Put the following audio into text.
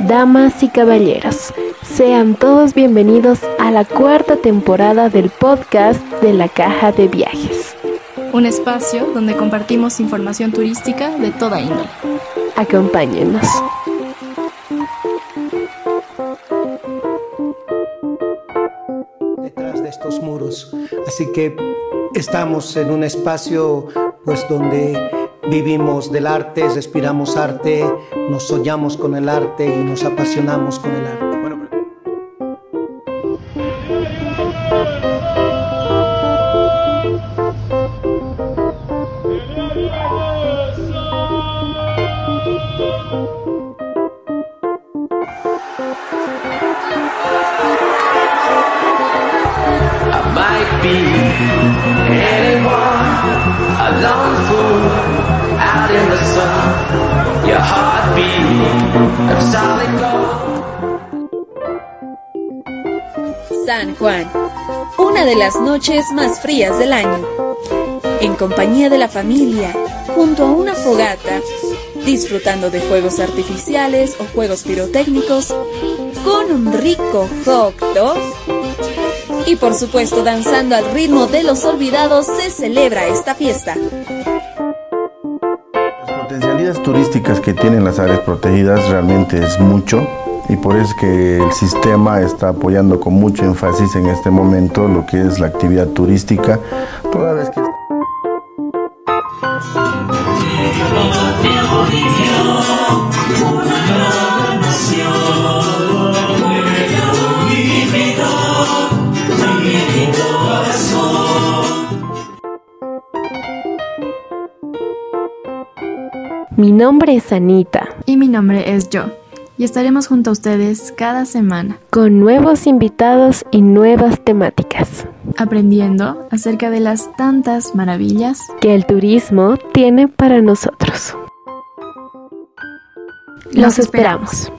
Damas y caballeros, sean todos bienvenidos a la cuarta temporada del podcast de la Caja de Viajes. Un espacio donde compartimos información turística de toda índole. Acompáñenos. Detrás de estos muros. Así que estamos en un espacio pues donde vivimos del arte, respiramos arte, nos soñamos con el arte y nos apasionamos con el arte. San Juan, una de las noches más frías del año. En compañía de la familia, junto a una fogata, disfrutando de fuegos artificiales o juegos pirotécnicos, con un rico hot dog y por supuesto danzando al ritmo de los olvidados se celebra esta fiesta. Las potencialidades turísticas que tienen las áreas protegidas realmente es mucho y por eso es que el sistema está apoyando con mucho énfasis en este momento lo que es la actividad turística, toda vez que Mi nombre es Anita, Y mi nombre es Jo. Y estaremos junto a ustedes cada semana, con nuevos invitados y nuevas temáticas aprendiendo acerca de las tantas maravillas que el turismo tiene para nosotros. Los esperamos.